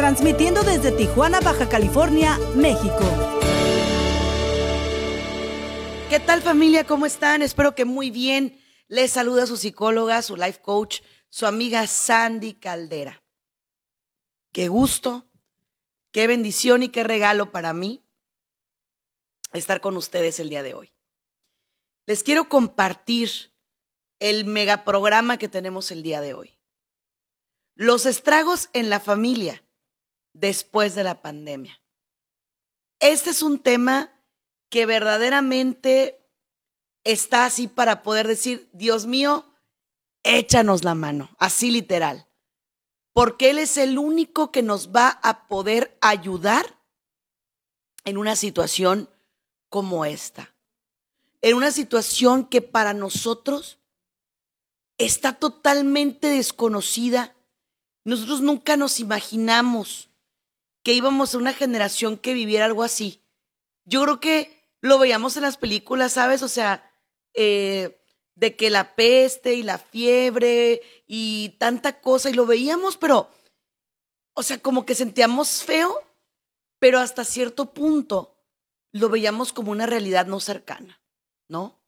transmitiendo desde Tijuana, Baja California, México. ¿Qué tal familia? ¿Cómo están? Espero que muy bien. Les saluda su psicóloga, su life coach, su amiga Sandy Caldera. Qué gusto, qué bendición y qué regalo para mí estar con ustedes el día de hoy. Les quiero compartir el megaprograma que tenemos el día de hoy. Los estragos en la familia después de la pandemia. Este es un tema que verdaderamente está así para poder decir, Dios mío, échanos la mano, así literal, porque Él es el único que nos va a poder ayudar en una situación como esta, en una situación que para nosotros está totalmente desconocida. Nosotros nunca nos imaginamos que íbamos a una generación que viviera algo así. Yo creo que lo veíamos en las películas, ¿sabes? O sea, eh, de que la peste y la fiebre y tanta cosa, y lo veíamos, pero, o sea, como que sentíamos feo, pero hasta cierto punto lo veíamos como una realidad no cercana, ¿no?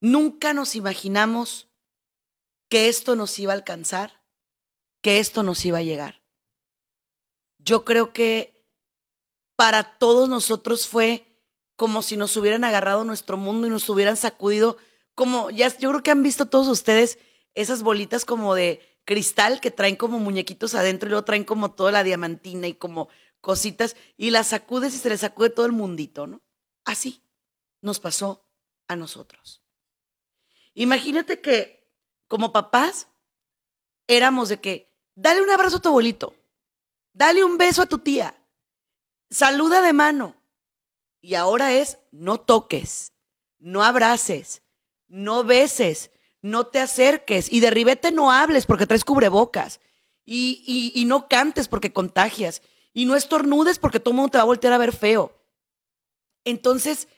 Nunca nos imaginamos que esto nos iba a alcanzar, que esto nos iba a llegar. Yo creo que para todos nosotros fue como si nos hubieran agarrado nuestro mundo y nos hubieran sacudido, como ya, yo creo que han visto todos ustedes esas bolitas como de cristal que traen como muñequitos adentro y luego traen como toda la diamantina y como cositas y las sacudes y se les sacude todo el mundito, ¿no? Así nos pasó a nosotros. Imagínate que como papás éramos de que, dale un abrazo a tu abuelito, dale un beso a tu tía, saluda de mano, y ahora es, no toques, no abraces, no beses, no te acerques. Y de ribete no hables porque traes cubrebocas. Y, y, y no cantes porque contagias. Y no estornudes porque todo el mundo te va a voltear a ver feo. Entonces,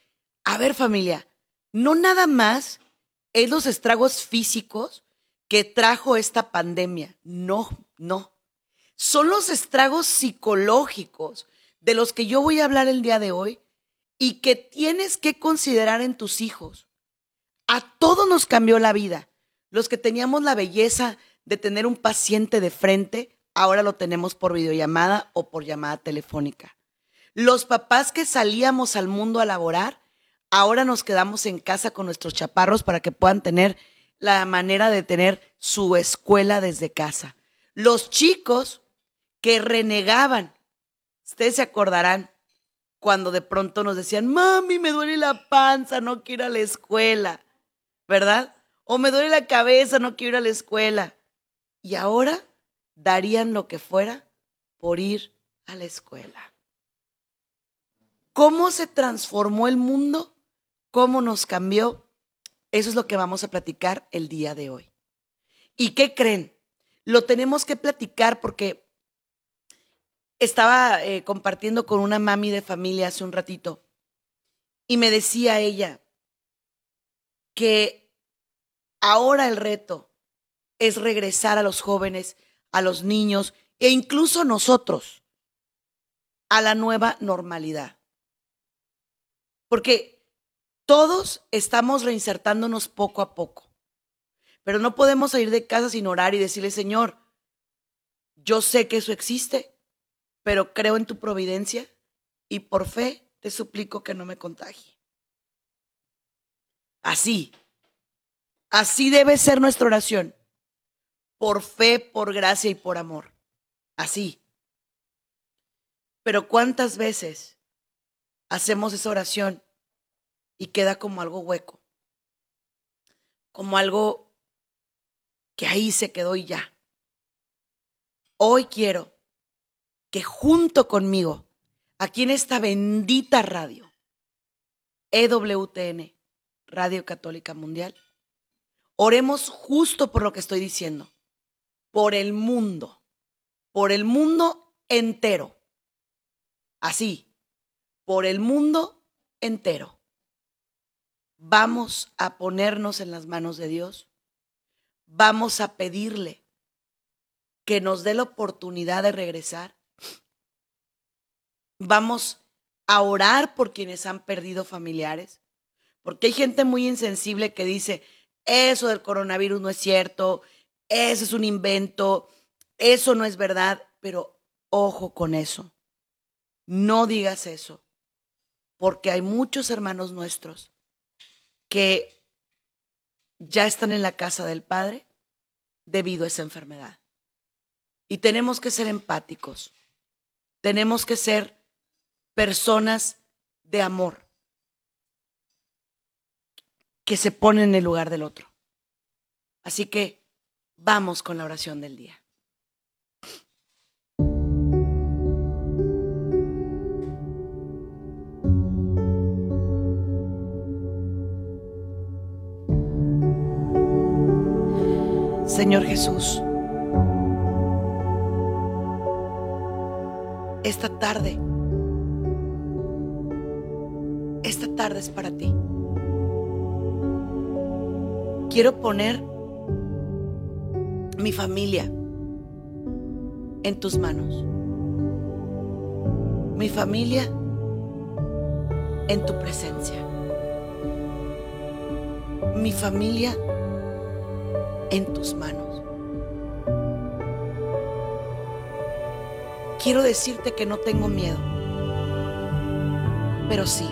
a ver familia, no nada más es los estragos físicos que trajo esta pandemia, no, no. Son los estragos psicológicos de los que yo voy a hablar el día de hoy y que tienes que considerar en tus hijos. A todos nos cambió la vida. Los que teníamos la belleza de tener un paciente de frente, ahora lo tenemos por videollamada o por llamada telefónica. Los papás que salíamos al mundo a laborar, ahora nos quedamos en casa con nuestros chaparros para que puedan tener la manera de tener su escuela desde casa. Los chicos que renegaban, ustedes se acordarán, cuando de pronto nos decían, mami, me duele la panza, no quiero ir a la escuela, ¿verdad? O me duele la cabeza, no quiero ir a la escuela. Y ahora darían lo que fuera por ir a la escuela. ¿Cómo se transformó el mundo? ¿Cómo nos cambió? Eso es lo que vamos a platicar el día de hoy. ¿Y qué creen? Lo tenemos que platicar porque estaba eh, compartiendo con una mami de familia hace un ratito y me decía ella que ahora el reto es regresar a los jóvenes, a los niños e incluso nosotros a la nueva normalidad. Porque todos estamos reinsertándonos poco a poco, pero no podemos salir de casa sin orar y decirle, Señor, yo sé que eso existe, pero creo en tu providencia y por fe te suplico que no me contagie. Así, así debe ser nuestra oración, por fe, por gracia y por amor. Así. Pero ¿cuántas veces hacemos esa oración y queda como algo hueco? Como algo que ahí se quedó y ya. Hoy quiero que junto conmigo aquí en esta bendita radio, EWTN, Radio Católica Mundial, oremos justo por lo que estoy diciendo, por el mundo, por el mundo entero. Así, por el mundo entero. Vamos a ponernos en las manos de Dios. Vamos a pedirle que nos dé la oportunidad de regresar. Vamos a orar por quienes han perdido familiares, porque hay gente muy insensible que dice, eso del coronavirus no es cierto, eso es un invento, eso no es verdad, pero ojo con eso. No digas eso, porque hay muchos hermanos nuestros que ya están en la casa del Padre debido a esa enfermedad. Y tenemos que ser empáticos, tenemos que ser personas de amor que se ponen en el lugar del otro. Así que vamos con la oración del día. Señor Jesús, esta tarde, esta tarde es para ti. Quiero poner mi familia en tus manos. Mi familia en tu presencia. Mi familia en tus manos. Quiero decirte que no tengo miedo, pero sí,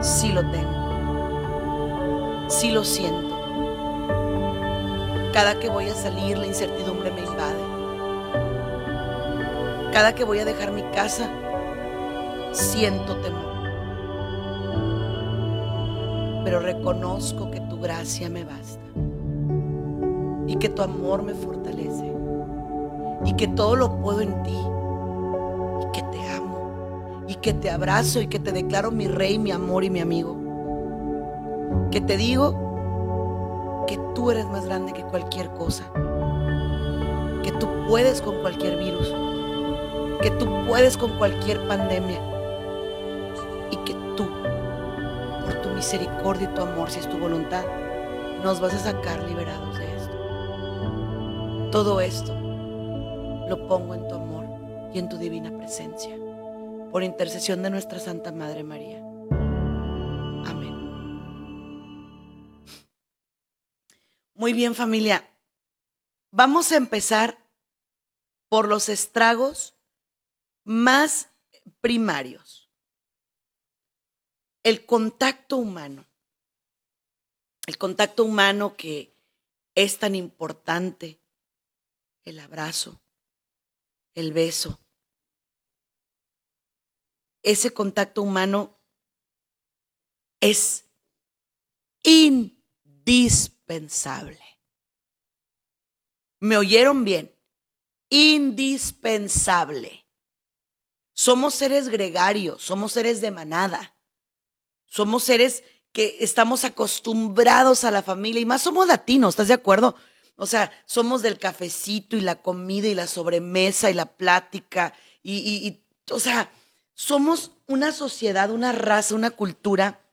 sí lo tengo, sí lo siento. Cada que voy a salir la incertidumbre me invade. Cada que voy a dejar mi casa, siento temor. Pero reconozco que tu gracia me basta y que tu amor me fortalece y que todo lo puedo en ti que te abrazo y que te declaro mi rey, mi amor y mi amigo. Que te digo que tú eres más grande que cualquier cosa, que tú puedes con cualquier virus, que tú puedes con cualquier pandemia y que tú, por tu misericordia y tu amor, si es tu voluntad, nos vas a sacar liberados de esto. Todo esto lo pongo en tu amor y en tu divina presencia, por intercesión de nuestra Santa Madre María. Amén. Muy bien familia, vamos a empezar por los estragos más primarios. El contacto humano. El contacto humano que es tan importante el abrazo, el beso. Ese contacto humano es indispensable. ¿Me oyeron bien? Indispensable. Somos seres gregarios, somos seres de manada, somos seres que estamos acostumbrados a la familia y más somos latinos, ¿estás de acuerdo? O sea, somos del cafecito y la comida y la sobremesa y la plática. Y, o sea, somos una sociedad, una raza, una cultura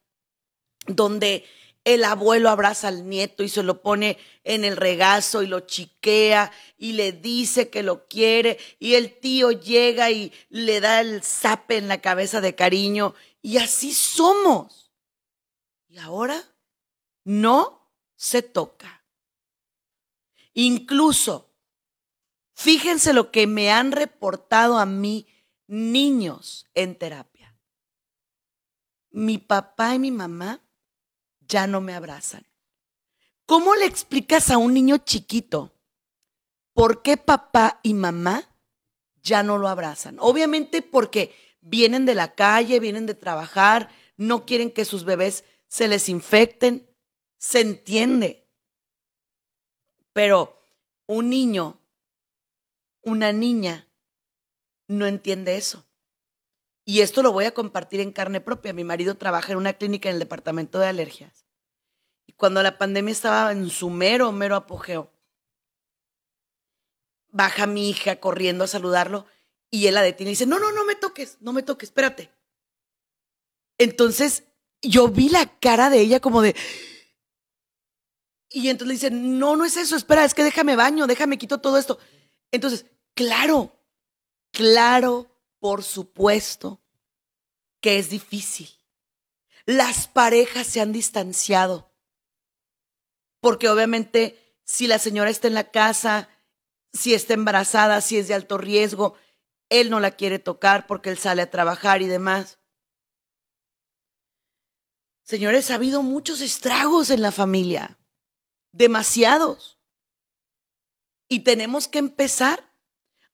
donde el abuelo abraza al nieto y se lo pone en el regazo y lo chiquea y le dice que lo quiere y el tío llega y le da el zape en la cabeza de cariño y así somos. Y ahora no se toca. Incluso, fíjense lo que me han reportado a mí niños en terapia. Mi papá y mi mamá ya no me abrazan. ¿Cómo le explicas a un niño chiquito por qué papá y mamá ya no lo abrazan? Obviamente porque vienen de la calle, vienen de trabajar, no quieren que sus bebés se les infecten. Se entiende. Pero un niño, una niña, no entiende eso. Y esto lo voy a compartir en carne propia. Mi marido trabaja en una clínica en el departamento de alergias. Y cuando la pandemia estaba en su mero, mero apogeo, baja mi hija corriendo a saludarlo y él la detiene y dice, no, no, no me toques, no me toques, espérate. Entonces yo vi la cara de ella como de... Y entonces le dice, no, no es eso, espera, es que déjame baño, déjame quito todo esto. Entonces, claro, claro, por supuesto que es difícil. Las parejas se han distanciado. Porque obviamente si la señora está en la casa, si está embarazada, si es de alto riesgo, él no la quiere tocar porque él sale a trabajar y demás. Señores, ha habido muchos estragos en la familia, demasiados. Y tenemos que empezar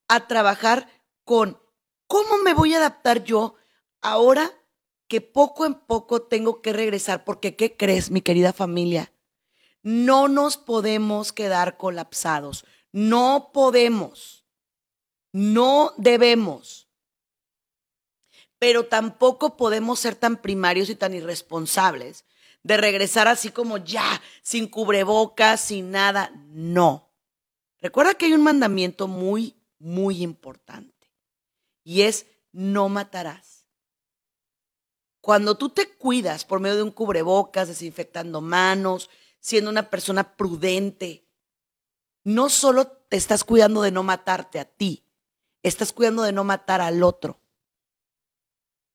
a trabajar con cómo me voy a adaptar yo ahora que poco en poco tengo que regresar, porque ¿qué crees, mi querida familia? No nos podemos quedar colapsados, no podemos, no debemos pero tampoco podemos ser tan primarios y tan irresponsables de regresar así como ya, sin cubrebocas, sin nada. No. Recuerda que hay un mandamiento muy, muy importante y es no matarás. Cuando tú te cuidas por medio de un cubrebocas, desinfectando manos, siendo una persona prudente, no solo te estás cuidando de no matarte a ti, estás cuidando de no matar al otro.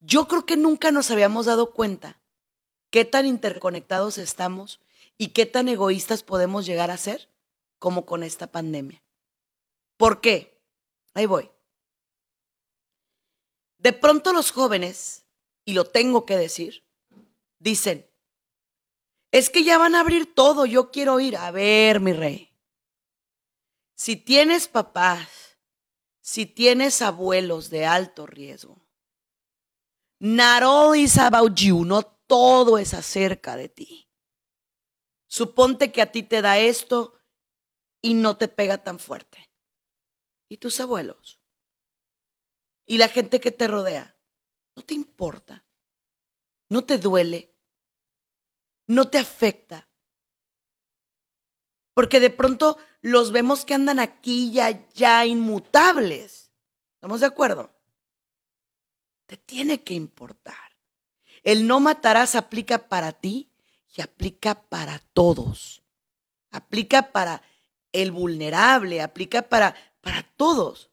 Yo creo que nunca nos habíamos dado cuenta qué tan interconectados estamos y qué tan egoístas podemos llegar a ser como con esta pandemia. ¿Por qué? Ahí voy. De pronto los jóvenes, y lo tengo que decir, dicen, es que ya van a abrir todo, yo quiero ir. A ver, mi rey, si tienes papás, si tienes abuelos de alto riesgo, Not all is about you, no todo es acerca de ti. Suponte que a ti te da esto y no te pega tan fuerte. ¿Y tus abuelos? ¿Y la gente que te rodea? ¿No te importa? ¿No te duele? ¿No te afecta? Porque de pronto los vemos que andan aquí ya, ya inmutables. ¿Estamos de acuerdo? te tiene que importar. El no matarás aplica para ti y aplica para todos. Aplica para el vulnerable, aplica para, para todos.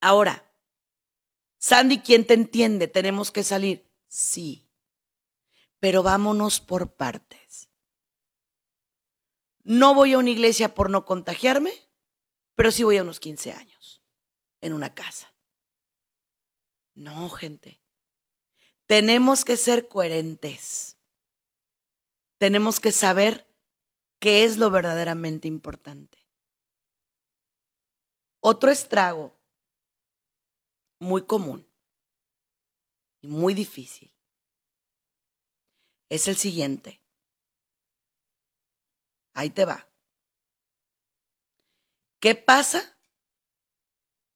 Ahora, Sandy, ¿quién te entiende? ¿Tenemos que salir? Sí, pero vámonos por partes. No voy a una iglesia por no contagiarme, pero sí voy a unos 15 años en una casa. No, gente. Tenemos que ser coherentes. Tenemos que saber qué es lo verdaderamente importante. Otro estrago muy común y muy difícil es el siguiente. Ahí te va. ¿Qué pasa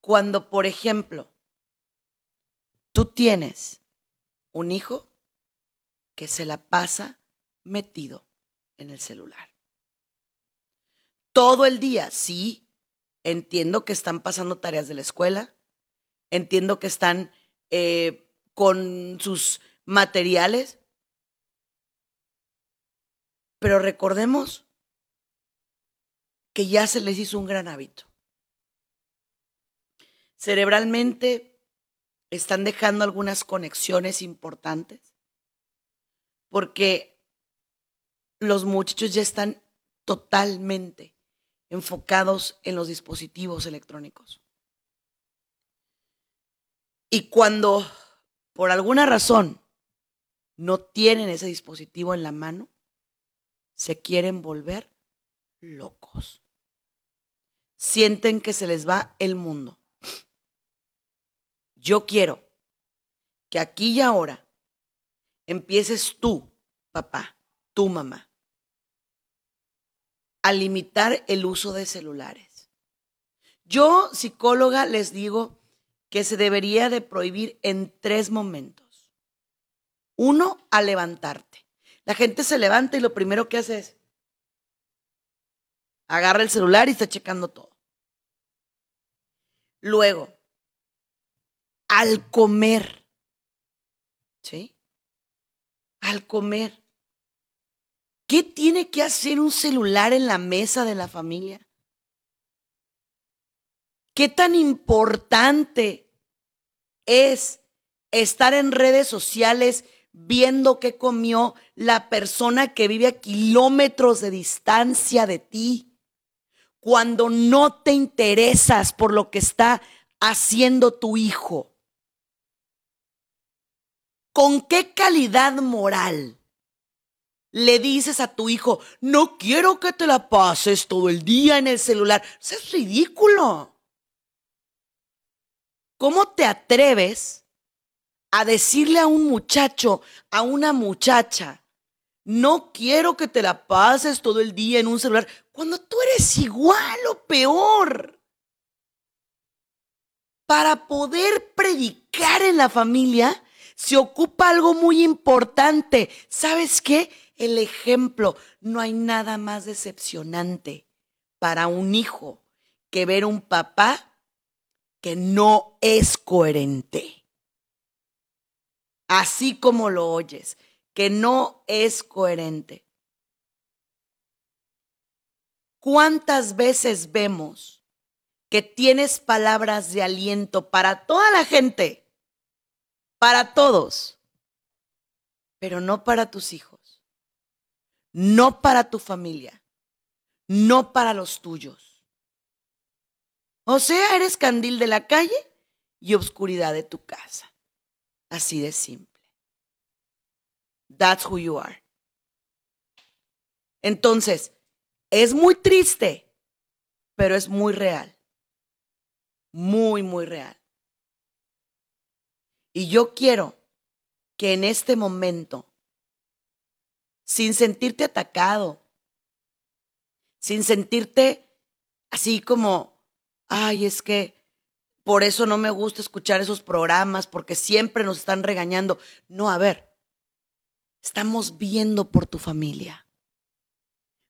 cuando, por ejemplo, Tú tienes un hijo que se la pasa metido en el celular. Todo el día, sí, entiendo que están pasando tareas de la escuela, entiendo que están eh, con sus materiales, pero recordemos que ya se les hizo un gran hábito. Cerebralmente están dejando algunas conexiones importantes, porque los muchachos ya están totalmente enfocados en los dispositivos electrónicos. Y cuando por alguna razón no tienen ese dispositivo en la mano, se quieren volver locos. Sienten que se les va el mundo. Yo quiero que aquí y ahora empieces tú, papá, tu mamá, a limitar el uso de celulares. Yo, psicóloga, les digo que se debería de prohibir en tres momentos. Uno, al levantarte. La gente se levanta y lo primero que hace es agarra el celular y está checando todo. Luego, al comer. ¿Sí? Al comer. ¿Qué tiene que hacer un celular en la mesa de la familia? ¿Qué tan importante es estar en redes sociales viendo qué comió la persona que vive a kilómetros de distancia de ti? Cuando no te interesas por lo que está haciendo tu hijo. ¿Con qué calidad moral le dices a tu hijo, no quiero que te la pases todo el día en el celular? Eso es ridículo. ¿Cómo te atreves a decirle a un muchacho, a una muchacha, no quiero que te la pases todo el día en un celular, cuando tú eres igual o peor? Para poder predicar en la familia, se ocupa algo muy importante. ¿Sabes qué? El ejemplo. No hay nada más decepcionante para un hijo que ver un papá que no es coherente. Así como lo oyes, que no es coherente. ¿Cuántas veces vemos que tienes palabras de aliento para toda la gente, para todos, pero no para tus hijos, no para tu familia, no para los tuyos? O sea, eres candil de la calle y obscuridad de tu casa. Así de simple. That's who you are. Entonces, es muy triste, pero es muy real. Muy, muy real. Y yo quiero que en este momento, sin sentirte atacado, sin sentirte así como ay, es que por eso no me gusta escuchar esos programas, porque siempre nos están regañando. No, a ver, estamos viendo por tu familia,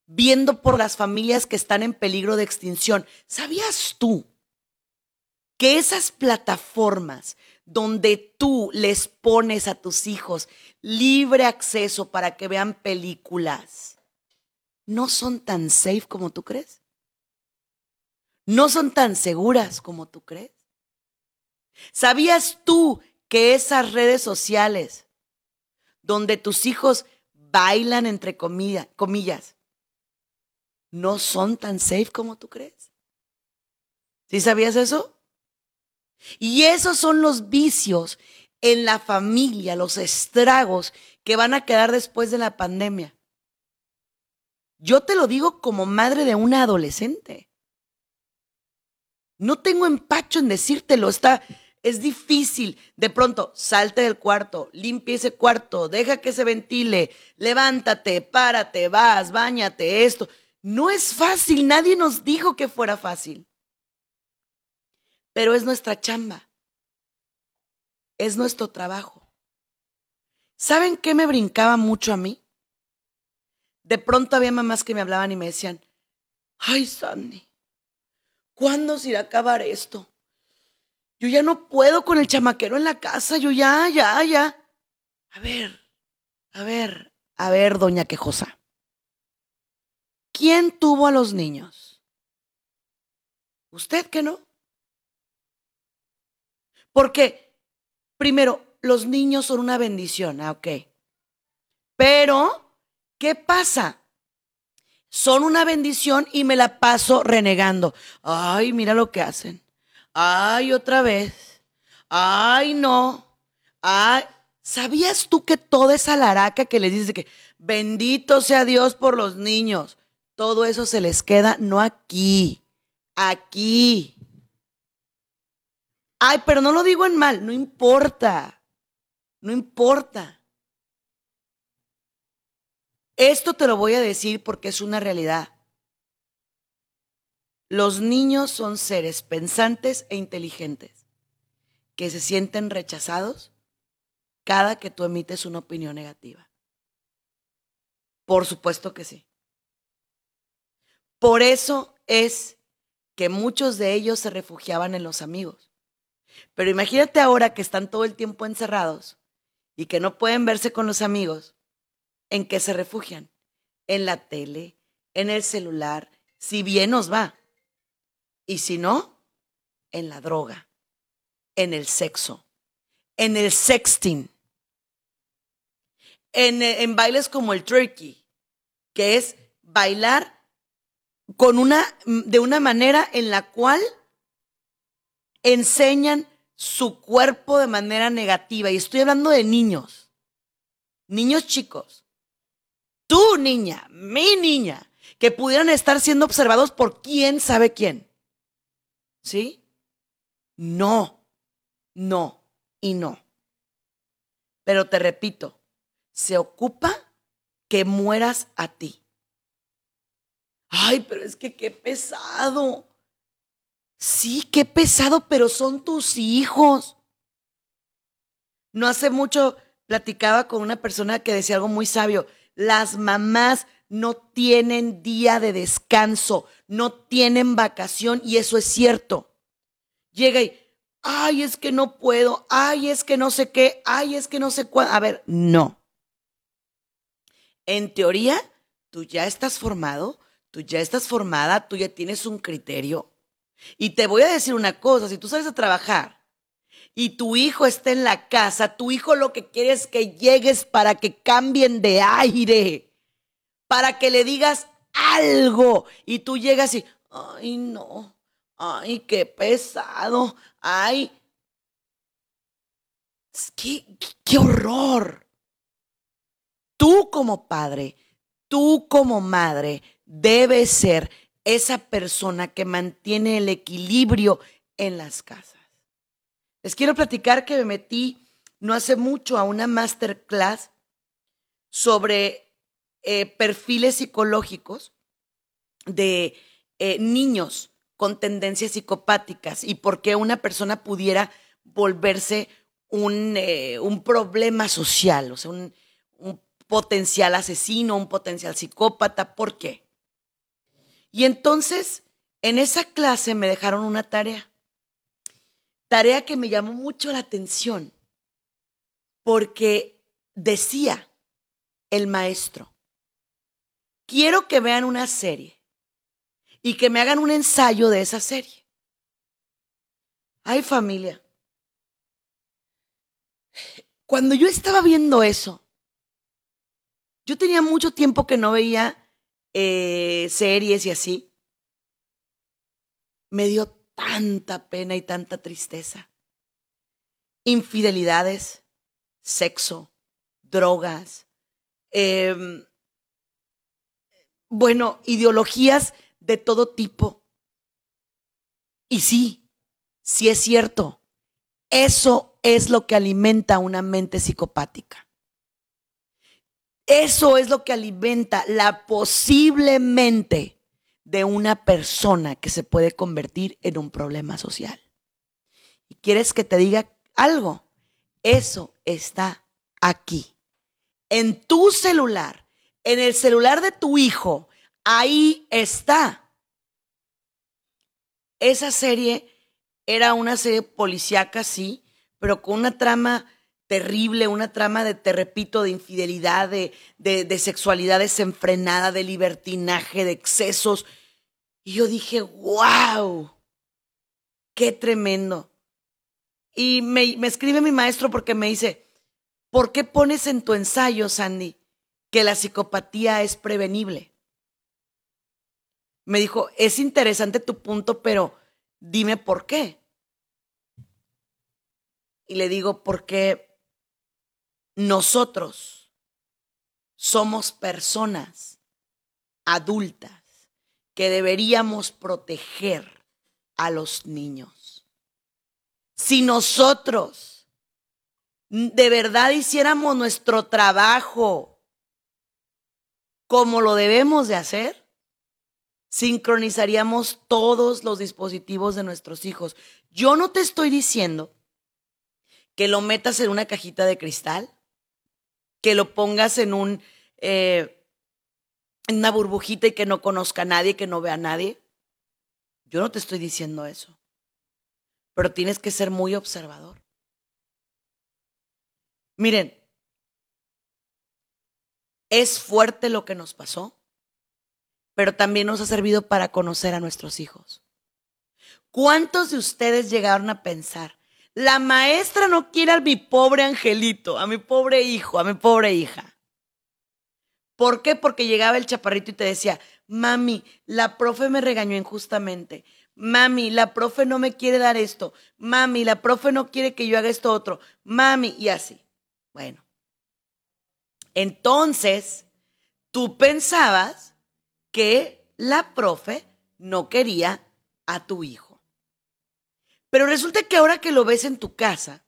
viendo por las familias que están en peligro de extinción. ¿Sabías tú que esas plataformas donde tú les pones a tus hijos libre acceso para que vean películas, no son tan safe como tú crees? No son tan seguras como tú crees. ¿Sabías tú que esas redes sociales donde tus hijos bailan entre comillas, no son tan safe como tú crees? ¿Sí sabías eso? Y esos son los vicios en la familia, los estragos que van a quedar después de la pandemia. Yo te lo digo como madre de una adolescente. No tengo empacho en decírtelo, está, es difícil. De pronto, salte del cuarto, limpia ese cuarto, deja que se ventile, levántate, párate, vas, bañate, esto. No es fácil, nadie nos dijo que fuera fácil. Pero es nuestra chamba. Es nuestro trabajo. ¿Saben qué me brincaba mucho a mí? De pronto había mamás que me hablaban y me decían, ay, Sandy, ¿Cuándo se irá a acabar esto? Yo ya no puedo con el chamaquero en la casa, yo ya, ya, ya. A ver, a ver, a ver, doña Quejosa. ¿Quién tuvo a los niños? ¿Usted que no? Porque, primero, los niños son una bendición, ah, ok. Pero, ¿qué pasa? Son una bendición y me la paso renegando. Ay, mira lo que hacen. Ay, otra vez. Ay, no. Ay, ¿sabías tú que toda esa laraca que les dice que bendito sea Dios por los niños, todo eso se les queda no aquí, aquí. Ay, pero no lo digo en mal, no importa. No importa. Esto te lo voy a decir porque es una realidad. Los niños son seres pensantes e inteligentes. que se sienten rechazados cada que tú emites una opinión negativa. Por supuesto que sí. Por eso es que muchos de ellos se refugiaban en los amigos. Pero imagínate ahora que están todo el tiempo encerrados y que no pueden verse con los amigos, ¿en qué se refugian? En la tele, en el celular, si bien nos va. Y si no, en la droga, en el sexo, en el sexting, en, en bailes como el turkey, que es bailar con una, de una manera en la cual enseñan su cuerpo de manera negativa. Y estoy hablando de niños, niños chicos. Tú, niña, mi niña, que pudieran estar siendo observados por quién sabe quién. ¿Sí? No, no y no. Pero te repito, se ocupa que mueras a ti. Ay, pero es que qué pesado. Sí, qué pesado, pero son tus hijos. No hace mucho platicaba con una persona que decía algo muy sabio. Las mamás no tienen día de descanso, no tienen vacación y eso es cierto. Llega y, ay, es que no puedo, ay, es que no sé qué, ay, es que no sé cuándo. A ver, no. En teoría, tú ya estás formado, tú ya estás formada, tú ya tienes un criterio. Y te voy a decir una cosa, si tú sales a trabajar y tu hijo está en la casa, tu hijo lo que quiere es que llegues para que cambien de aire, para que le digas algo y tú llegas y, ay no, ay, qué pesado, ay, qué, horror. Tú como padre, tú como madre, debe ser esa persona que mantiene el equilibrio en las casas. Les quiero platicar que me metí no hace mucho a una masterclass sobre eh, perfiles psicológicos de eh, niños con tendencias psicopáticas y por qué una persona pudiera volverse un, eh, un problema social, o sea, un, un potencial asesino, un potencial psicópata. ¿Por qué? Y entonces, en esa clase me dejaron una tarea. Tarea que me llamó mucho la atención porque decía el maestro, quiero que vean una serie y que me hagan un ensayo de esa serie. Ay familia, cuando yo estaba viendo eso, yo tenía mucho tiempo que no veía eh, series y así, me dio tanta pena y tanta tristeza. Infidelidades, sexo, drogas, em, bueno, ideologías de todo tipo. Y sí, sí es cierto, eso es lo que alimenta una mente psicopática. Eso es lo que alimenta la posible mente de una persona que se puede convertir en un problema social. ¿Y quieres que te diga algo? Eso está aquí. En tu celular, en el celular de tu hijo, ahí está. Esa serie era una serie policíaca, sí, pero con una trama terrible, una trama de, te repito, de infidelidad, de, de, sexualidad desenfrenada, de libertinaje, de excesos. Y yo dije, wow, qué tremendo. Y me, me escribe mi maestro porque me dice, ¿por qué pones en tu ensayo, Sandy, que la psicopatía es prevenible? Me dijo, es interesante tu punto, pero dime por qué. Y le digo, porque nosotros somos personas adultas que deberíamos proteger a los niños. Si nosotros de verdad hiciéramos nuestro trabajo como lo debemos de hacer, sincronizaríamos todos los dispositivos de nuestros hijos. Yo no te estoy diciendo que lo metas en una cajita de cristal, que lo pongas en un eh, en una burbujita y que no conozca a nadie, que no vea a nadie. Yo no te estoy diciendo eso. Pero tienes que ser muy observador. Miren, es fuerte lo que nos pasó, pero también nos ha servido para conocer a nuestros hijos. ¿Cuántos de ustedes llegaron a pensar, la maestra no quiere a mi pobre angelito, a mi pobre hijo, a mi pobre hija? ¿Por qué? Porque llegaba el chaparrito y te decía, mami, la profe me regañó injustamente. Mami, la profe no me quiere dar esto. Mami, la profe no quiere que yo haga esto otro. Mami, y así. Bueno. Entonces, tú pensabas que la profe no quería a tu hijo. Pero resulta que ahora que lo ves en tu casa,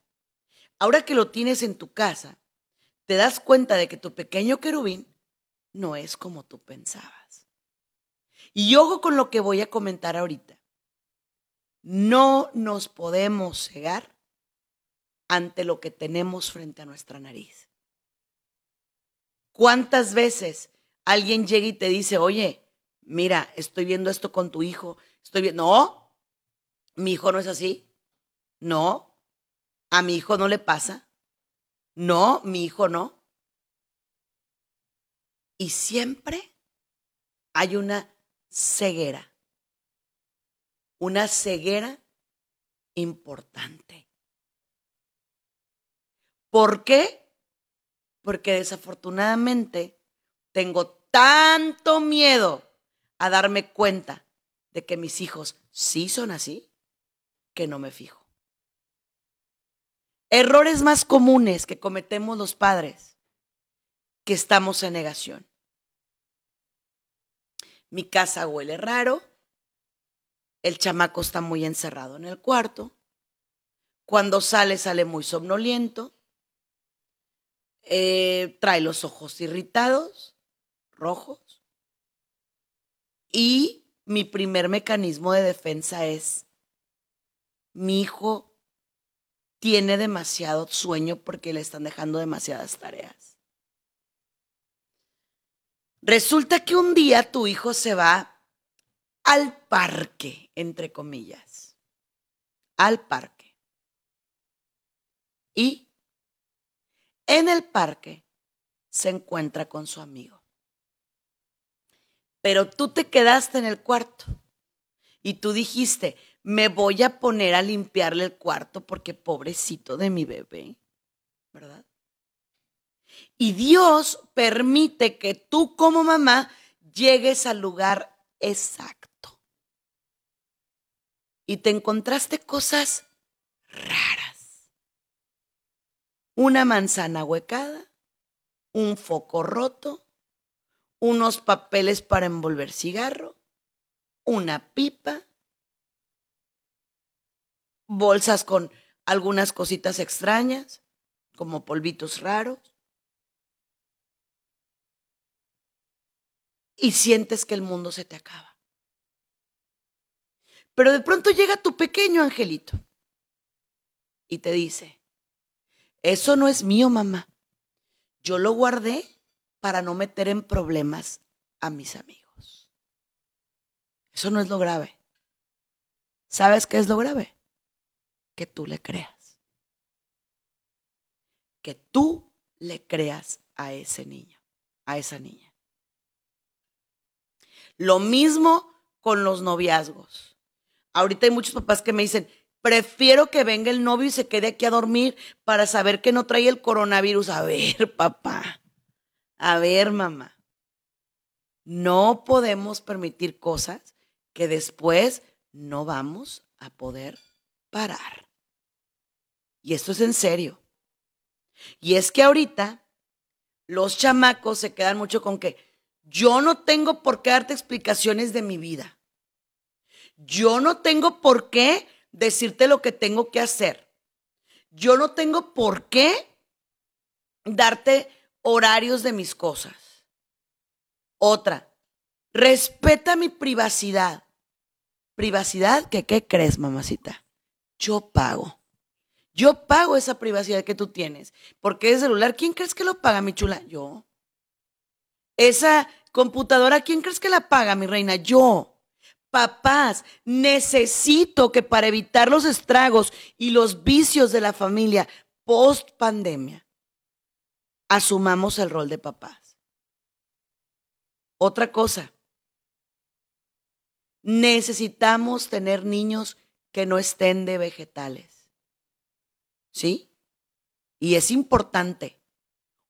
ahora que lo tienes en tu casa, te das cuenta de que tu pequeño querubín no es como tú pensabas. Y ojo con lo que voy a comentar ahorita. No nos podemos cegar ante lo que tenemos frente a nuestra nariz. ¿Cuántas veces alguien llega y te dice, oye, mira, estoy viendo esto con tu hijo, estoy viendo, no, mi hijo no es así, no, a mi hijo no le pasa, no, mi hijo no. Y siempre hay una ceguera, una ceguera importante. ¿Por qué? Porque desafortunadamente tengo tanto miedo a darme cuenta de que mis hijos sí son así, que no me fijo. Errores más comunes que cometemos los padres que estamos en negación. Mi casa huele raro, el chamaco está muy encerrado en el cuarto, cuando sale sale muy somnoliento, eh, trae los ojos irritados, rojos, y mi primer mecanismo de defensa es, mi hijo tiene demasiado sueño porque le están dejando demasiadas tareas. Resulta que un día tu hijo se va al parque, entre comillas, al parque. Y en el parque se encuentra con su amigo. Pero tú te quedaste en el cuarto y tú dijiste, me voy a poner a limpiarle el cuarto porque pobrecito de mi bebé, ¿verdad? Y Dios permite que tú como mamá llegues al lugar exacto. Y te encontraste cosas raras. Una manzana huecada, un foco roto, unos papeles para envolver cigarro, una pipa, bolsas con algunas cositas extrañas, como polvitos raros. y sientes que el mundo se te acaba. Pero de pronto llega tu pequeño angelito y te dice, eso no es mío, mamá. Yo lo guardé para no meter en problemas a mis amigos. Eso no es lo grave. ¿Sabes qué es lo grave? Que tú le creas. Que tú le creas a ese niño, a esa niña. Lo mismo con los noviazgos. Ahorita hay muchos papás que me dicen, prefiero que venga el novio y se quede aquí a dormir para saber que no trae el coronavirus. A ver, papá. A ver, mamá. No podemos permitir cosas que después no vamos a poder parar. Y esto es en serio. Y es que ahorita los chamacos se quedan mucho con que yo no tengo por qué darte explicaciones de mi vida. Yo no tengo por qué decirte lo que tengo que hacer. Yo no tengo por qué darte horarios de mis cosas. Otra, respeta mi privacidad. ¿Privacidad? ¿Que qué crees, mamacita? Yo pago. Yo pago esa privacidad que tú tienes. Porque ese celular, ¿quién crees que lo paga, mi chula? Yo. Esa computadora, ¿quién crees que la paga, mi reina? Yo. Papás, necesito que para evitar los estragos y los vicios de la familia post pandemia, asumamos el rol de papás. Otra cosa, necesitamos tener niños que no estén de vegetales. ¿Sí? Y es importante.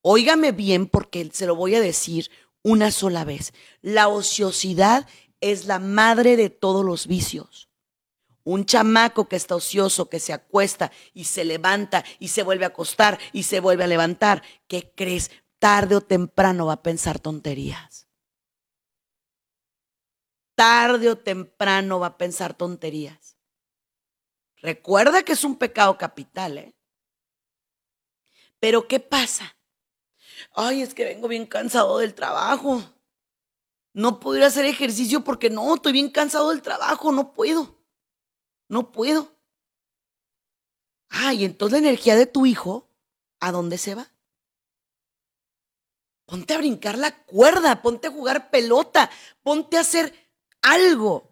Óigame bien porque se lo voy a decir una sola vez. La ociosidad es la madre de todos los vicios. Un chamaco que está ocioso, que se acuesta y se levanta y se vuelve a acostar y se vuelve a levantar, ¿qué crees? Tarde o temprano va a pensar tonterías. Tarde o temprano va a pensar tonterías. Recuerda que es un pecado capital, ¿eh? Pero ¿qué pasa? Ay, es que vengo bien cansado del trabajo. No puedo ir a hacer ejercicio porque no, estoy bien cansado del trabajo, no puedo. No puedo. Ah, y entonces la energía de tu hijo, ¿a dónde se va? Ponte a brincar la cuerda, ponte a jugar pelota, ponte a hacer algo.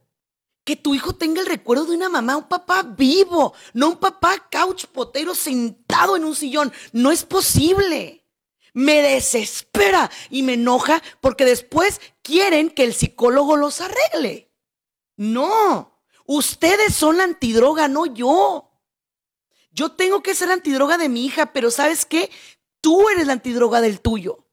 Que tu hijo tenga el recuerdo de una mamá, un papá vivo, no un papá couch potero sentado en un sillón. No es posible me desespera y me enoja porque después quieren que el psicólogo los arregle. No, ustedes son la antidroga, no yo. Yo tengo que ser antidroga de mi hija, pero ¿sabes qué? Tú eres la antidroga del tuyo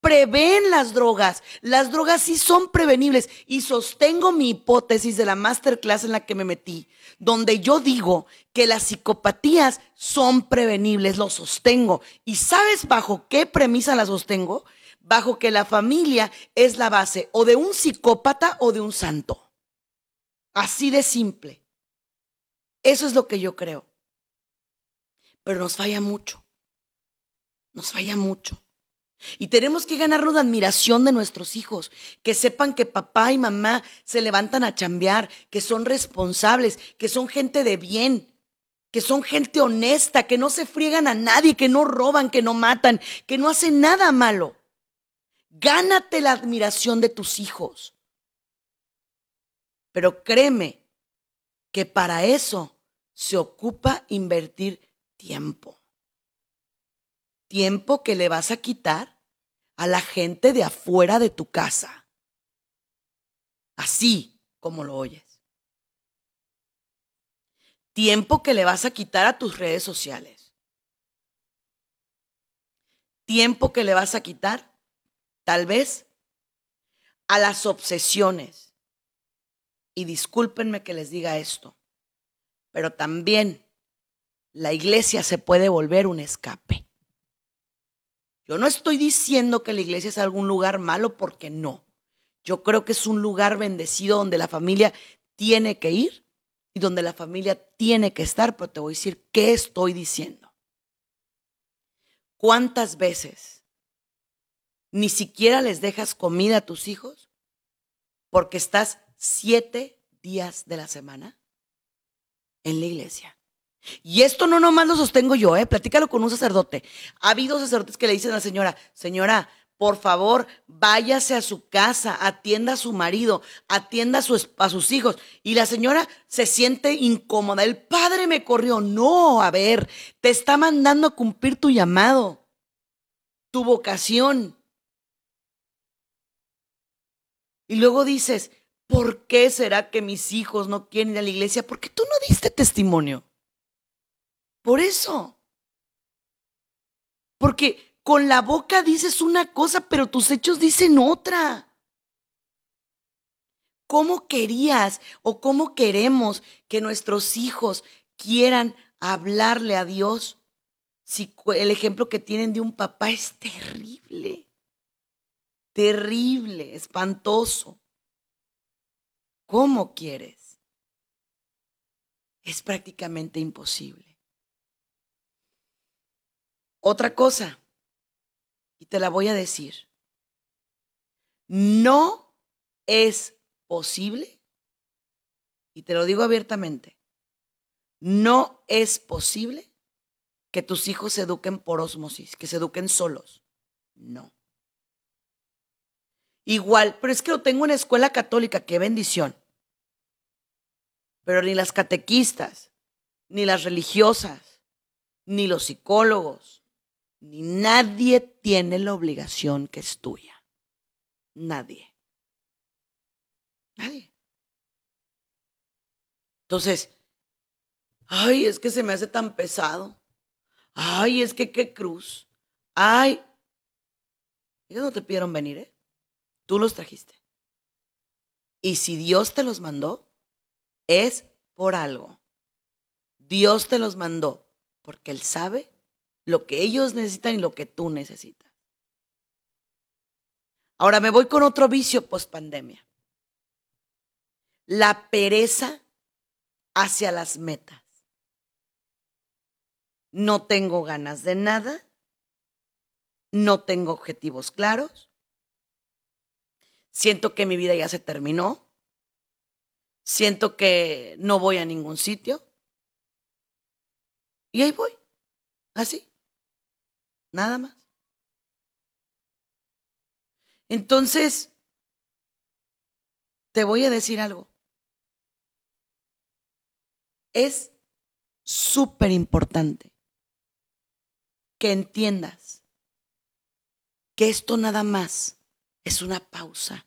prevén las drogas. Las drogas sí son prevenibles y sostengo mi hipótesis de la masterclass en la que me metí, donde yo digo que las psicopatías son prevenibles, lo sostengo. ¿Y sabes bajo qué premisa la sostengo? Bajo que la familia es la base o de un psicópata o de un santo. Así de simple. Eso es lo que yo creo. Pero nos falla mucho. Nos falla mucho. Y tenemos que ganarnos la admiración de nuestros hijos, que sepan que papá y mamá se levantan a chambear, que son responsables, que son gente de bien, que son gente honesta, que no se friegan a nadie, que no roban, que no matan, que no hacen nada malo. Gánate la admiración de tus hijos. Pero créeme que para eso se ocupa invertir tiempo tiempo que le vas a quitar a la gente de afuera de tu casa. Así como lo oyes. Tiempo que le vas a quitar a tus redes sociales. Tiempo que le vas a quitar, tal vez, a las obsesiones. Y discúlpenme que les diga esto, pero también la iglesia se puede volver un escape. Yo no estoy diciendo que la iglesia es algún lugar malo porque no. Yo creo que es un lugar bendecido donde la familia tiene que ir y donde la familia tiene que estar, pero te voy a decir qué estoy diciendo. ¿Cuántas veces ni siquiera les dejas comida a tus hijos porque estás siete días de la semana en la iglesia? Y esto no nomás lo sostengo yo, ¿eh? Platícalo con un sacerdote. Ha habido sacerdotes que le dicen a la señora, señora, por favor, váyase a su casa, atienda a su marido, atienda a, a, sus hijos. Y la señora se siente incómoda. El padre me corrió. No, a ver, te está mandando a cumplir tu llamado, tu vocación. Y luego dices, ¿por qué será que mis hijos no quieren ir a la iglesia? Porque tú no diste testimonio. Por eso. Porque con la boca dices una cosa, pero tus hechos dicen otra. ¿Cómo querías o cómo queremos que nuestros hijos quieran hablarle a Dios si el ejemplo que tienen de un papá es terrible? Terrible, espantoso. ¿Cómo quieres? Es prácticamente imposible. Otra cosa, y te la voy a decir, no es posible, y te lo digo abiertamente, no es posible que tus hijos se eduquen por osmosis, que se eduquen solos. No. Igual, pero es que lo tengo en escuela católica, qué bendición. Pero ni las catequistas, ni las religiosas, ni los psicólogos, ni nadie tiene la obligación que es tuya. Nadie. Nadie. Entonces, ay, es que se me hace tan pesado. Ay, es que qué cruz. Ay, ellos no te pidieron venir, ¿eh? Tú los trajiste. Y si Dios te los mandó, es por algo. Dios te los mandó porque Él sabe lo que ellos necesitan y lo que tú necesitas. Ahora me voy con otro vicio post pandemia. La pereza hacia las metas. No tengo ganas de nada. No tengo objetivos claros. Siento que mi vida ya se terminó. Siento que no voy a ningún sitio. Y ahí voy. Así. Nada más. Entonces, te voy a decir algo. Es súper importante que entiendas que esto nada más es una pausa.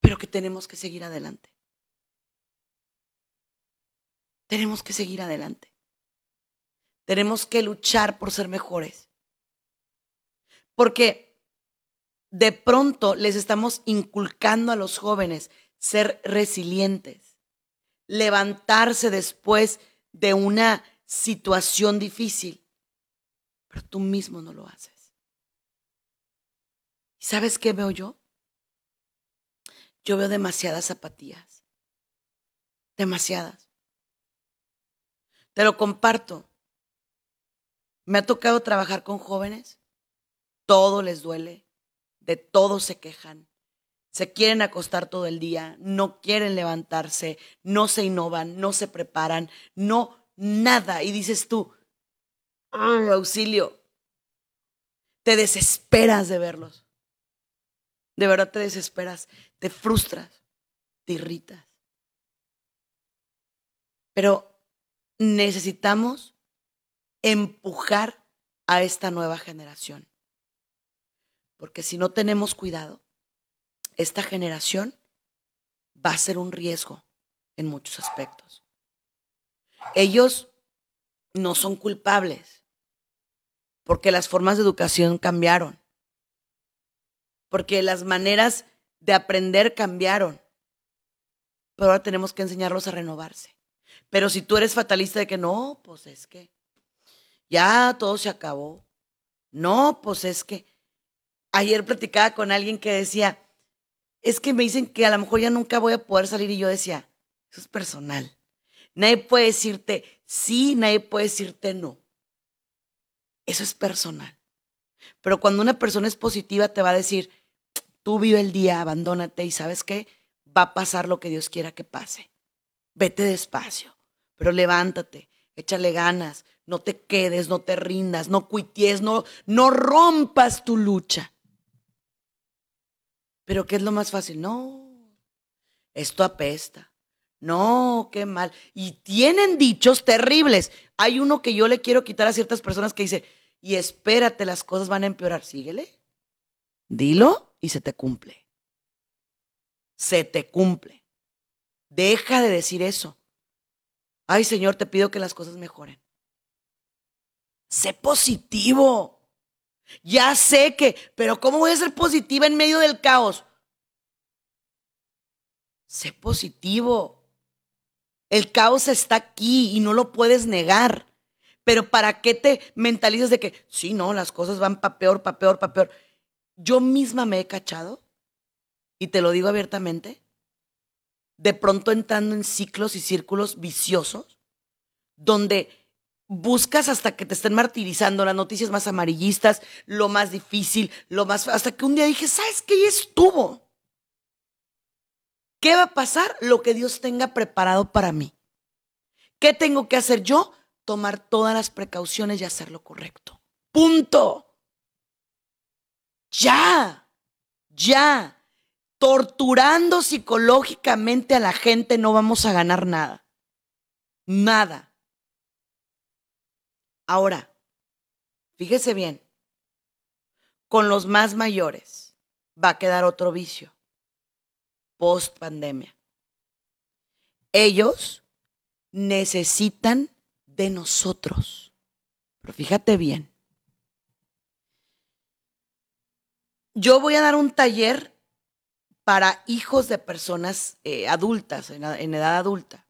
Pero que tenemos que seguir adelante. Tenemos que seguir adelante. Tenemos que luchar por ser mejores. Porque de pronto les estamos inculcando a los jóvenes ser resilientes, levantarse después de una situación difícil, pero tú mismo no lo haces. ¿Y sabes qué veo yo? Yo veo demasiadas zapatillas, demasiadas. Te lo comparto. Me ha tocado trabajar con jóvenes, todo les duele, de todo se quejan, se quieren acostar todo el día, no quieren levantarse, no se innovan, no se preparan, no nada. Y dices tú, auxilio, te desesperas de verlos. De verdad te desesperas, te frustras, te irritas. Pero necesitamos empujar a esta nueva generación. Porque si no tenemos cuidado, esta generación va a ser un riesgo en muchos aspectos. Ellos no son culpables porque las formas de educación cambiaron, porque las maneras de aprender cambiaron, pero ahora tenemos que enseñarlos a renovarse. Pero si tú eres fatalista de que no, pues es que ya todo se acabó. No, pues es que ayer platicaba con alguien que decía, es que me dicen que a lo mejor ya nunca voy a poder salir y yo decía, eso es personal. Nadie puede decirte sí, nadie puede decirte no. Eso es personal. Pero cuando una persona es positiva te va a decir, tú vive el día, abandónate y sabes qué, va a pasar lo que Dios quiera que pase. Vete despacio, pero levántate, échale ganas, no te quedes, no te rindas, no cuities, no, no rompas tu lucha. Pero ¿qué es lo más fácil? No, esto apesta. No, qué mal. Y tienen dichos terribles. Hay uno que yo le quiero quitar a ciertas personas que dice, y espérate, las cosas van a empeorar. Síguele. Dilo y se te cumple. Se te cumple. Deja de decir eso. Ay, Señor, te pido que las cosas mejoren. Sé positivo. Ya sé que, pero ¿cómo voy a ser positiva en medio del caos? Sé positivo. El caos está aquí y no lo puedes negar. Pero ¿para qué te mentalizas de que, sí, no, las cosas van para peor, para peor, para peor? Yo misma me he cachado, y te lo digo abiertamente, de pronto entrando en ciclos y círculos viciosos, donde buscas hasta que te estén martirizando las noticias más amarillistas, lo más difícil, lo más... Hasta que un día dije, ¿sabes qué? Ya estuvo. ¿Qué va a pasar? Lo que Dios tenga preparado para mí. ¿Qué tengo que hacer yo? Tomar todas las precauciones y hacer lo correcto. Punto. Ya, ya. Torturando psicológicamente a la gente no vamos a ganar nada. Nada. Ahora, fíjese bien, con los más mayores va a quedar otro vicio post pandemia. Ellos necesitan de nosotros. Pero fíjate bien. Yo voy a dar un taller para hijos de personas eh, adultas, en, en edad adulta.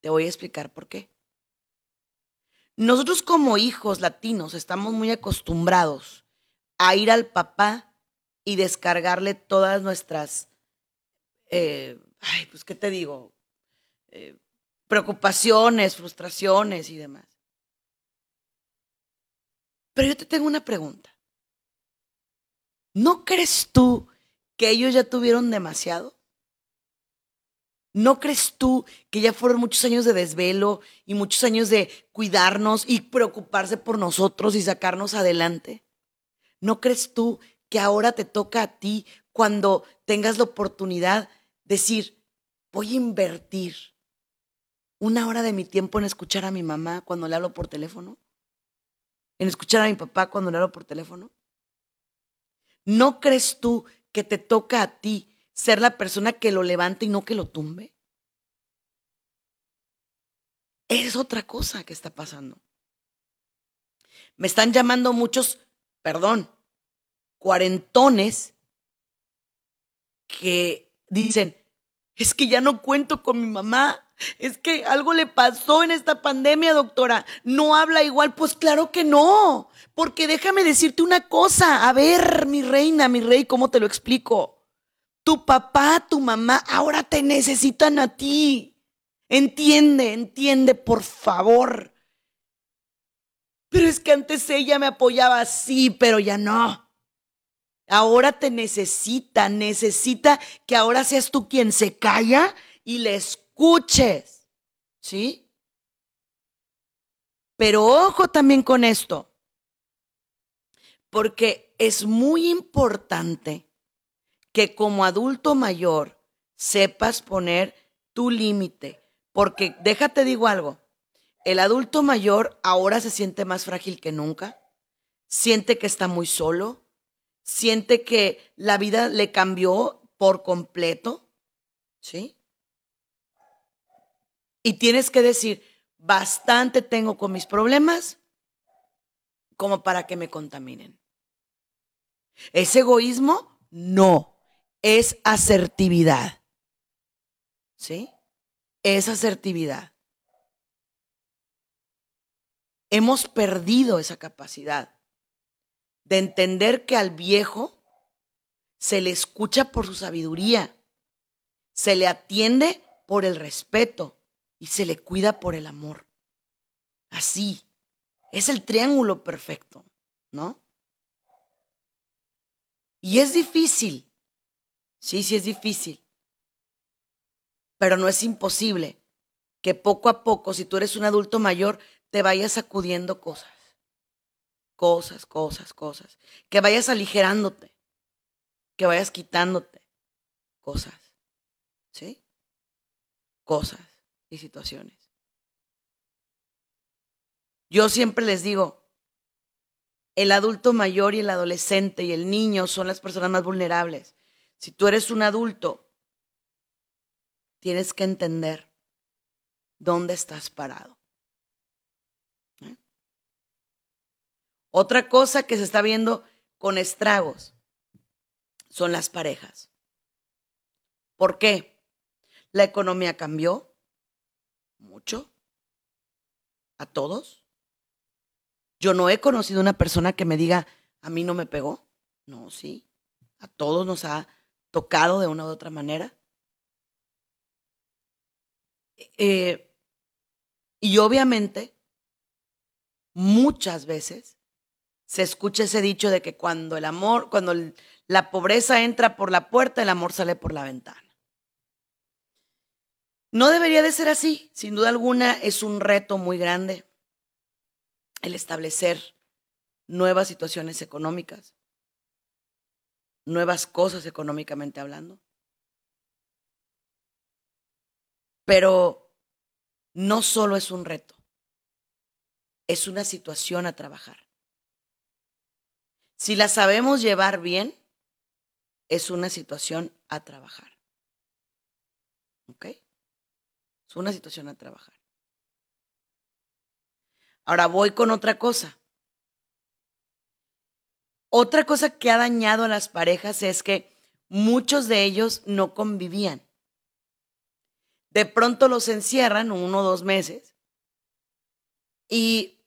Te voy a explicar por qué. Nosotros como hijos latinos estamos muy acostumbrados a ir al papá y descargarle todas nuestras, eh, ay, pues, ¿qué te digo? Eh, preocupaciones, frustraciones y demás. Pero yo te tengo una pregunta. ¿No crees tú que ellos ya tuvieron demasiado? ¿No crees tú que ya fueron muchos años de desvelo y muchos años de cuidarnos y preocuparse por nosotros y sacarnos adelante? ¿No crees tú que ahora te toca a ti cuando tengas la oportunidad decir, voy a invertir una hora de mi tiempo en escuchar a mi mamá cuando le hablo por teléfono? ¿En escuchar a mi papá cuando le hablo por teléfono? ¿No crees tú que te toca a ti ser la persona que lo levante y no que lo tumbe? Es otra cosa que está pasando. Me están llamando muchos, perdón, cuarentones que dicen, es que ya no cuento con mi mamá, es que algo le pasó en esta pandemia, doctora, no habla igual, pues claro que no, porque déjame decirte una cosa, a ver, mi reina, mi rey, ¿cómo te lo explico? Tu papá, tu mamá, ahora te necesitan a ti. Entiende, entiende, por favor. Pero es que antes ella me apoyaba así, pero ya no. Ahora te necesita, necesita que ahora seas tú quien se calla y le escuches. ¿Sí? Pero ojo también con esto, porque es muy importante que como adulto mayor sepas poner tu límite. Porque déjate digo algo, el adulto mayor ahora se siente más frágil que nunca, siente que está muy solo, siente que la vida le cambió por completo, ¿sí? Y tienes que decir, bastante tengo con mis problemas como para que me contaminen. ¿Es egoísmo? No es asertividad. ¿Sí? Es asertividad. Hemos perdido esa capacidad de entender que al viejo se le escucha por su sabiduría, se le atiende por el respeto y se le cuida por el amor. Así. Es el triángulo perfecto, ¿no? Y es difícil Sí, sí es difícil. Pero no es imposible que poco a poco, si tú eres un adulto mayor, te vayas sacudiendo cosas. Cosas, cosas, cosas. Que vayas aligerándote. Que vayas quitándote cosas. ¿Sí? Cosas y situaciones. Yo siempre les digo, el adulto mayor y el adolescente y el niño son las personas más vulnerables. Si tú eres un adulto, tienes que entender dónde estás parado. ¿Eh? Otra cosa que se está viendo con estragos son las parejas. ¿Por qué? La economía cambió mucho a todos. Yo no he conocido una persona que me diga, a mí no me pegó. No, sí. A todos nos ha tocado de una u otra manera. Eh, y obviamente, muchas veces se escucha ese dicho de que cuando el amor, cuando la pobreza entra por la puerta, el amor sale por la ventana. No debería de ser así. Sin duda alguna es un reto muy grande el establecer nuevas situaciones económicas, nuevas cosas económicamente hablando. Pero no solo es un reto, es una situación a trabajar. Si la sabemos llevar bien, es una situación a trabajar. ¿Ok? Es una situación a trabajar. Ahora voy con otra cosa. Otra cosa que ha dañado a las parejas es que muchos de ellos no convivían. De pronto los encierran uno o dos meses y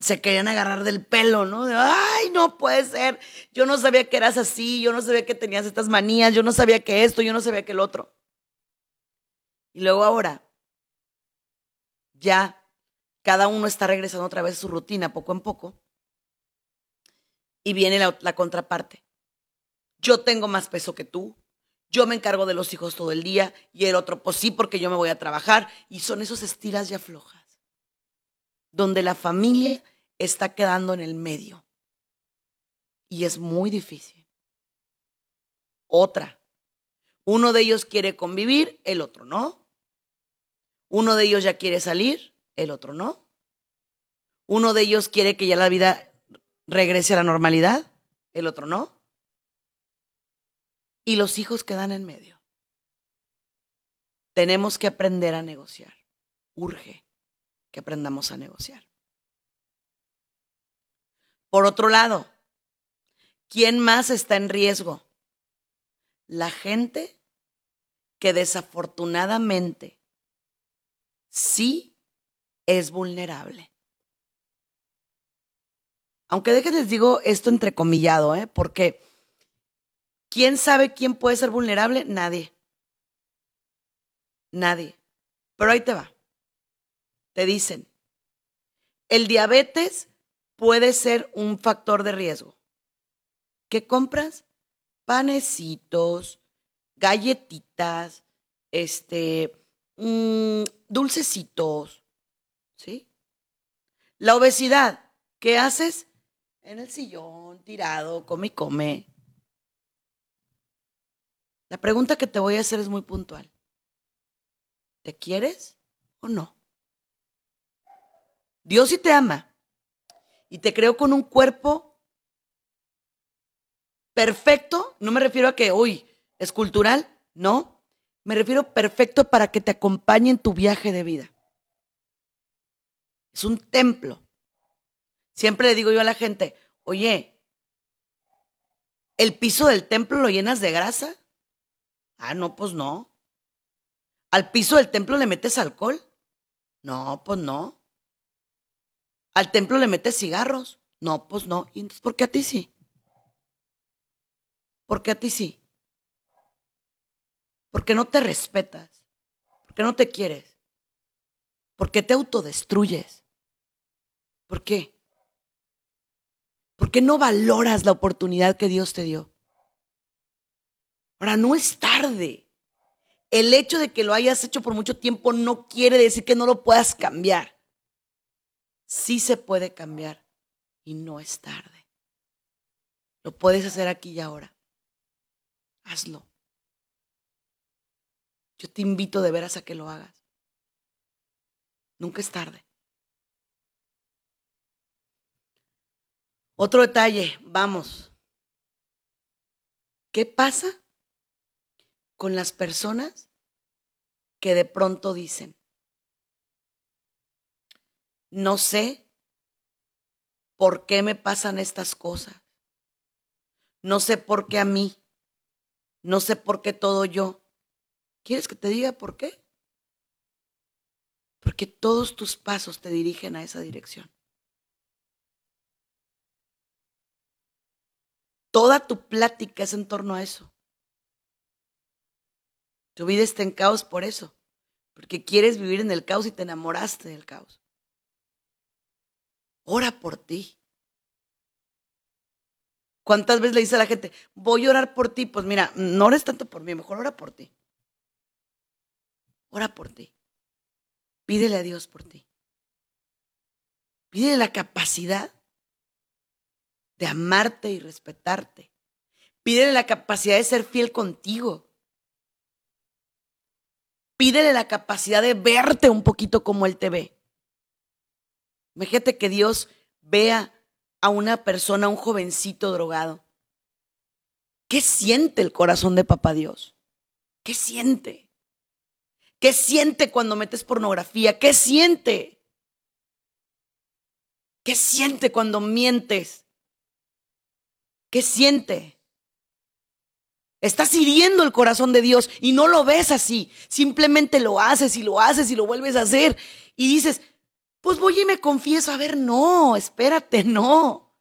se querían agarrar del pelo, ¿no? Ay, no puede ser. Yo no sabía que eras así, yo no sabía que tenías estas manías, yo no sabía que esto, yo no sabía que el otro. Y luego ahora, ya cada uno está regresando otra vez a su rutina poco en poco. Y viene la, contraparte. Yo tengo más peso que tú, yo me encargo de los hijos todo el día y el otro, pues sí, porque yo me voy a trabajar. Y son esos estiras ya flojas donde la familia está quedando en el medio. Y es muy difícil. Otra, uno de ellos quiere convivir, el otro no. Uno de ellos ya quiere salir, el otro no. Uno de ellos quiere que ya la vida regrese a la normalidad, el otro no. Y los hijos quedan en medio. Tenemos que aprender a negociar. Urge que aprendamos a negociar. Por otro lado, ¿quién más está en riesgo? La gente que desafortunadamente sí es vulnerable. Aunque dejen les digo esto entrecomillado, ¿eh? porque ¿quién sabe quién puede ser vulnerable? Nadie. Nadie. Pero ahí te va te dicen, el diabetes puede ser un factor de riesgo. ¿Qué compras? Panecitos, galletitas, este, mm, dulcecitos, ¿sí? La obesidad, ¿qué haces? En el sillón, tirado, come y come. La pregunta que te voy a hacer es muy puntual. ¿Te quieres o no? Dios sí te ama y te creó con un cuerpo perfecto. No me refiero a que, uy, es cultural, no. Me refiero perfecto para que te acompañe en tu viaje de vida. Es un templo. Siempre le digo yo a la gente, oye, ¿el piso del templo lo llenas de grasa? Ah, no, pues no. ¿Al piso del templo le metes alcohol? No, pues no. ¿Al templo le metes cigarros? No, pues no. ¿Y entonces por qué a ti sí? ¿Por qué a ti sí? Porque no te respetas. Porque no te quieres. Porque te autodestruyes. ¿Por qué? Porque no valoras la oportunidad que Dios te dio. Ahora, no es tarde. El hecho de que lo hayas hecho por mucho tiempo no quiere decir que no lo puedas cambiar sí se puede cambiar y no es tarde. Lo puedes hacer aquí y ahora. Hazlo. Yo te invito de veras a que lo hagas. Nunca es tarde. Otro detalle, vamos. ¿Qué pasa con las personas que de pronto dicen, no sé por qué me pasan estas cosas. No sé por qué a mí. No sé por qué todo yo. ¿Quieres que te diga por qué? Porque todos tus pasos te dirigen a esa dirección. Toda tu plática es en torno a eso. Tu vida está en caos por eso, porque quieres vivir en el caos y te enamoraste del caos. Ora por ti. ¿Cuántas veces le dice a la gente, voy a orar por ti? Pues mira, no ores tanto por mí, mejor ora por ti. ora por ti. Pídele a Dios por ti. Pídele la capacidad de amarte y respetarte. Pídele la capacidad de ser fiel contigo. Pídele la capacidad de verte un poquito como Él te ve. Imagínate que Dios vea a una persona, un jovencito drogado. ¿Qué siente el corazón de papá Dios? ¿Qué siente? ¿Qué siente cuando metes pornografía? ¿Qué siente? ¿Qué siente cuando mientes? ¿Qué siente? Estás hiriendo el corazón de Dios y no lo ves así. Simplemente lo haces y lo haces y lo vuelves a hacer. Y dices, pues voy y me confieso. A ver, no, espérate, no.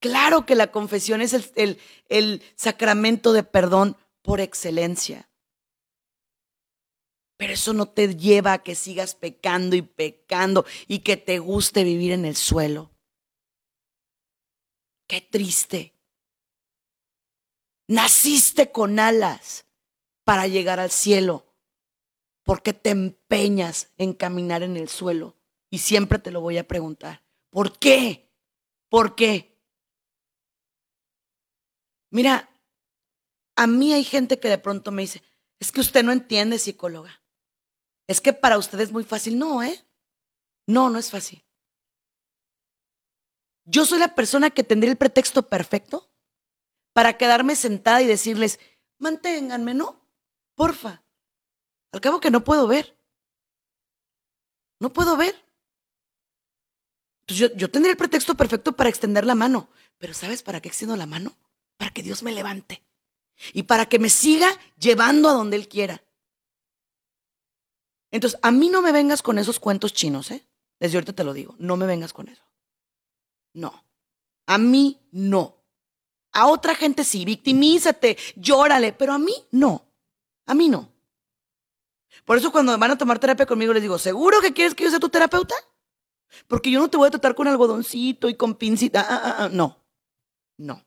Claro que la confesión es el, el, sacramento de perdón por excelencia. Pero eso no te lleva a que sigas pecando y pecando y que te guste vivir en el suelo. Qué triste. Naciste con alas para llegar al cielo. porque te empeñas en caminar en el suelo? Y siempre te lo voy a preguntar. ¿Por qué? ¿Por qué? Mira, a mí hay gente que de pronto me dice, es que usted no entiende psicóloga. Es que para usted es muy fácil. No, ¿eh? No, no es fácil. Yo soy la persona que tendría el pretexto perfecto para quedarme sentada y decirles, manténganme, ¿no? Porfa. Al cabo que no puedo ver. No puedo ver. Entonces yo, yo tendría el pretexto perfecto para extender la mano. Pero ¿sabes para qué extiendo la mano? Para que Dios me levante. Y para que me siga llevando a donde Él quiera. Entonces, a mí no me vengas con esos cuentos chinos, ¿eh? Desde ahorita te lo digo. No me vengas con eso. No. A mí no. A otra gente sí, victimízate, llórale, pero a mí no. A mí no. Por eso cuando van a tomar terapia conmigo les digo, ¿seguro que quieres que yo sea tu terapeuta? Porque yo no te voy a tratar con algodoncito y con pincita. Ah, ah, ah, no. No.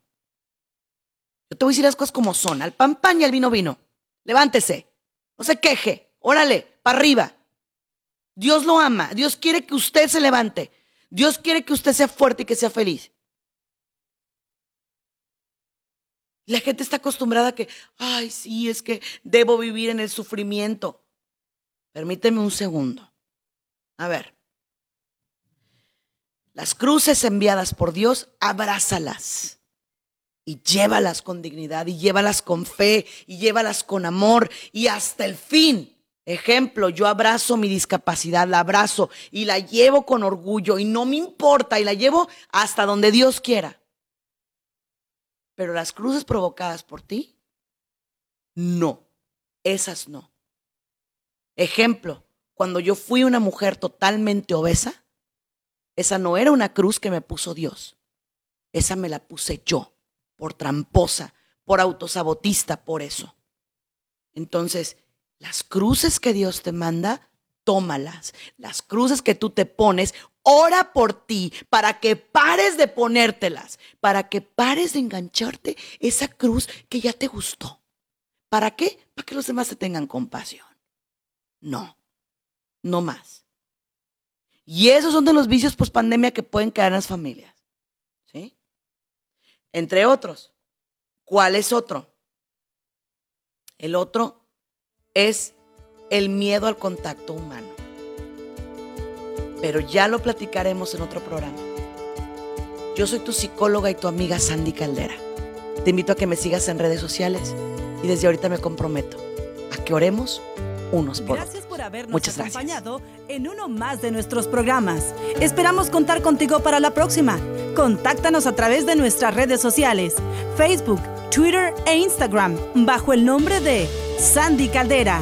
Yo te voy a decir las cosas como son. Al pan pan y al vino vino. Levántese. No se queje. Órale, para arriba. Dios lo ama. Dios quiere que usted se levante. Dios quiere que usted sea fuerte y que sea feliz. La gente está acostumbrada a que, ay, sí, es que debo vivir en el sufrimiento. Permíteme un segundo. A ver. Las cruces enviadas por Dios, abrázalas y llévalas con dignidad y llévalas con fe y llévalas con amor y hasta el fin. Ejemplo, yo abrazo mi discapacidad, la abrazo y la llevo con orgullo y no me importa y la llevo hasta donde Dios quiera. Pero las cruces provocadas por ti, no, esas no. Ejemplo, cuando yo fui una mujer totalmente obesa, esa no era una cruz que me puso Dios, esa me la puse yo, por tramposa, por autosabotista, por eso. Entonces, las cruces que Dios te manda, tómalas. Las cruces que tú te pones, ora por ti para que pares de ponértelas, para que pares de engancharte esa cruz que ya te gustó. ¿Para qué? Para que los demás te tengan compasión. No, no más. Y esos son de los vicios post pandemia que pueden quedar en las familias. ¿Sí? Entre otros. ¿Cuál es otro? El otro es el miedo al contacto humano. Pero ya lo platicaremos en otro programa. Yo soy tu psicóloga y tu amiga Sandy Caldera. Te invito a que me sigas en redes sociales y desde ahorita me comprometo a que oremos unos por Gracias por habernos acompañado en uno más de nuestros programas. Esperamos contar contigo para la próxima. Contáctanos a través de nuestras redes sociales, Facebook, Twitter e Instagram, bajo el nombre de Sandy Caldera.